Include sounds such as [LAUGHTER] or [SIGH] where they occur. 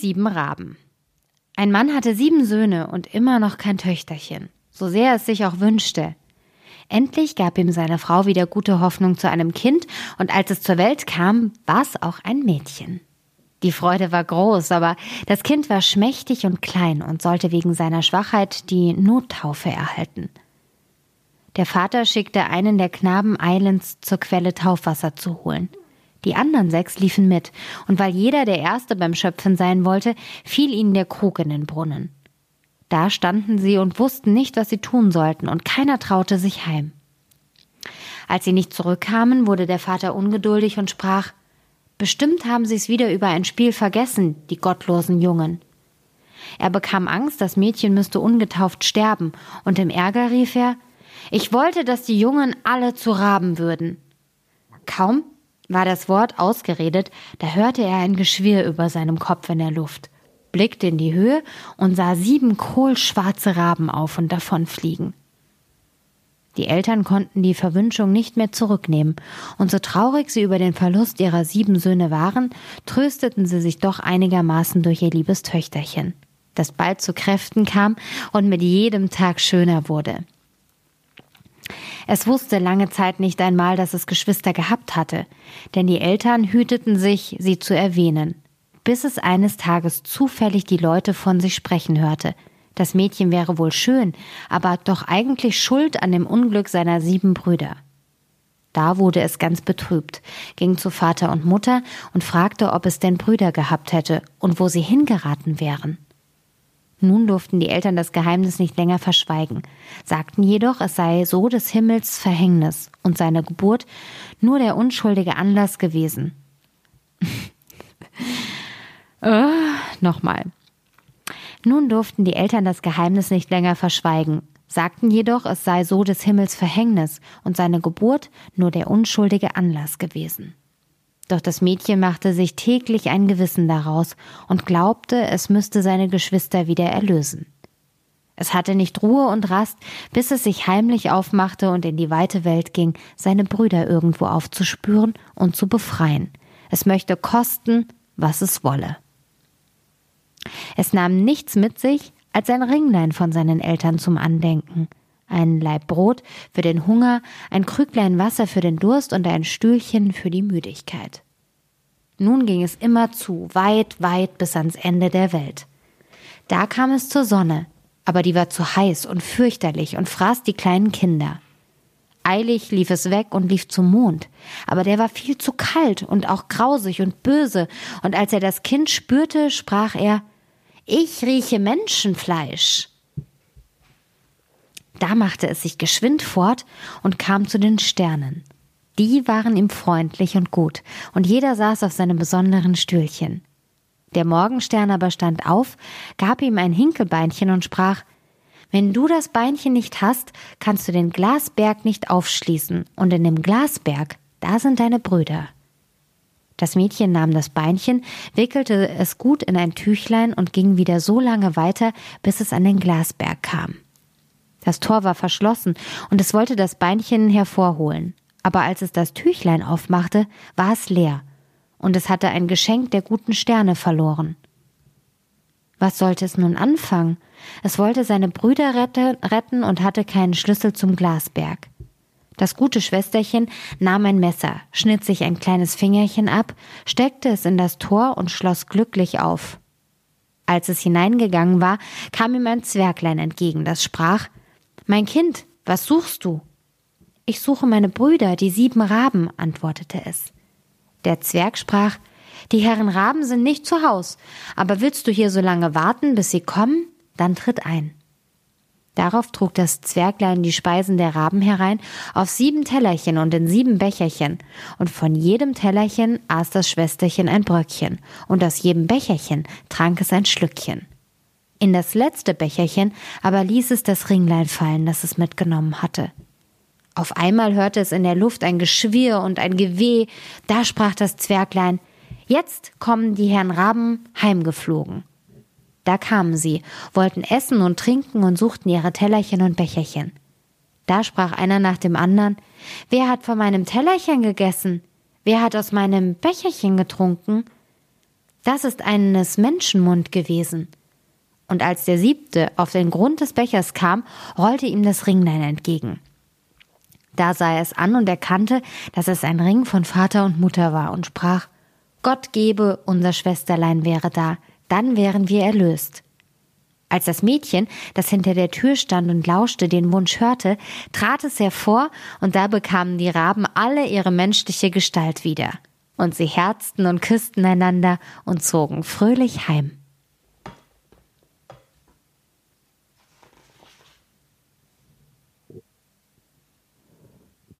sieben Raben. Ein Mann hatte sieben Söhne und immer noch kein Töchterchen, so sehr es sich auch wünschte. Endlich gab ihm seine Frau wieder gute Hoffnung zu einem Kind, und als es zur Welt kam, war es auch ein Mädchen. Die Freude war groß, aber das Kind war schmächtig und klein und sollte wegen seiner Schwachheit die Nottaufe erhalten. Der Vater schickte einen der Knaben eilends zur Quelle Taufwasser zu holen. Die anderen sechs liefen mit, und weil jeder der Erste beim Schöpfen sein wollte, fiel ihnen der Krug in den Brunnen. Da standen sie und wussten nicht, was sie tun sollten, und keiner traute sich heim. Als sie nicht zurückkamen, wurde der Vater ungeduldig und sprach Bestimmt haben sie es wieder über ein Spiel vergessen, die gottlosen Jungen. Er bekam Angst, das Mädchen müsste ungetauft sterben, und im Ärger rief er Ich wollte, dass die Jungen alle zu Raben würden. Kaum war das Wort ausgeredet, da hörte er ein Geschwirr über seinem Kopf in der Luft, blickte in die Höhe und sah sieben kohlschwarze Raben auf und davonfliegen. Die Eltern konnten die Verwünschung nicht mehr zurücknehmen, und so traurig sie über den Verlust ihrer sieben Söhne waren, trösteten sie sich doch einigermaßen durch ihr liebes Töchterchen, das bald zu Kräften kam und mit jedem Tag schöner wurde. Es wusste lange Zeit nicht einmal, dass es Geschwister gehabt hatte, denn die Eltern hüteten sich, sie zu erwähnen, bis es eines Tages zufällig die Leute von sich sprechen hörte. Das Mädchen wäre wohl schön, aber doch eigentlich schuld an dem Unglück seiner sieben Brüder. Da wurde es ganz betrübt, ging zu Vater und Mutter und fragte, ob es denn Brüder gehabt hätte und wo sie hingeraten wären. Nun durften die Eltern das Geheimnis nicht länger verschweigen, sagten jedoch, es sei so des Himmels Verhängnis und seine Geburt nur der unschuldige Anlass gewesen. [LAUGHS] äh, Nochmal. Nun durften die Eltern das Geheimnis nicht länger verschweigen, sagten jedoch, es sei so des Himmels Verhängnis und seine Geburt nur der unschuldige Anlass gewesen. Doch das Mädchen machte sich täglich ein Gewissen daraus und glaubte, es müsste seine Geschwister wieder erlösen. Es hatte nicht Ruhe und Rast, bis es sich heimlich aufmachte und in die weite Welt ging, seine Brüder irgendwo aufzuspüren und zu befreien. Es möchte kosten, was es wolle. Es nahm nichts mit sich als ein Ringlein von seinen Eltern zum Andenken – ein Laib Brot für den Hunger, ein Krüglein Wasser für den Durst und ein Stühlchen für die Müdigkeit. Nun ging es immer zu, weit, weit bis ans Ende der Welt. Da kam es zur Sonne, aber die war zu heiß und fürchterlich und fraß die kleinen Kinder. Eilig lief es weg und lief zum Mond, aber der war viel zu kalt und auch grausig und böse, und als er das Kind spürte, sprach er Ich rieche Menschenfleisch. Da machte es sich geschwind fort und kam zu den Sternen. Die waren ihm freundlich und gut, und jeder saß auf seinem besonderen Stühlchen. Der Morgenstern aber stand auf, gab ihm ein Hinkelbeinchen und sprach Wenn du das Beinchen nicht hast, kannst du den Glasberg nicht aufschließen, und in dem Glasberg, da sind deine Brüder. Das Mädchen nahm das Beinchen, wickelte es gut in ein Tüchlein und ging wieder so lange weiter, bis es an den Glasberg kam. Das Tor war verschlossen und es wollte das Beinchen hervorholen. Aber als es das Tüchlein aufmachte, war es leer und es hatte ein Geschenk der guten Sterne verloren. Was sollte es nun anfangen? Es wollte seine Brüder retten und hatte keinen Schlüssel zum Glasberg. Das gute Schwesterchen nahm ein Messer, schnitt sich ein kleines Fingerchen ab, steckte es in das Tor und schloss glücklich auf. Als es hineingegangen war, kam ihm ein Zwerglein entgegen, das sprach mein Kind, was suchst du? Ich suche meine Brüder, die sieben Raben, antwortete es. Der Zwerg sprach, die Herren Raben sind nicht zu Haus, aber willst du hier so lange warten, bis sie kommen? Dann tritt ein. Darauf trug das Zwerglein die Speisen der Raben herein auf sieben Tellerchen und in sieben Becherchen, und von jedem Tellerchen aß das Schwesterchen ein Bröckchen, und aus jedem Becherchen trank es ein Schlückchen. In das letzte Becherchen aber ließ es das Ringlein fallen, das es mitgenommen hatte. Auf einmal hörte es in der Luft ein Geschwirr und ein Geweh, da sprach das Zwerglein Jetzt kommen die Herren Raben heimgeflogen. Da kamen sie, wollten essen und trinken und suchten ihre Tellerchen und Becherchen. Da sprach einer nach dem anderen Wer hat von meinem Tellerchen gegessen? Wer hat aus meinem Becherchen getrunken? Das ist eines Menschenmund gewesen. Und als der siebte auf den Grund des Bechers kam, rollte ihm das Ringlein entgegen. Da sah er es an und erkannte, dass es ein Ring von Vater und Mutter war und sprach, Gott gebe, unser Schwesterlein wäre da, dann wären wir erlöst. Als das Mädchen, das hinter der Tür stand und lauschte, den Wunsch hörte, trat es hervor, und da bekamen die Raben alle ihre menschliche Gestalt wieder. Und sie herzten und küssten einander und zogen fröhlich heim.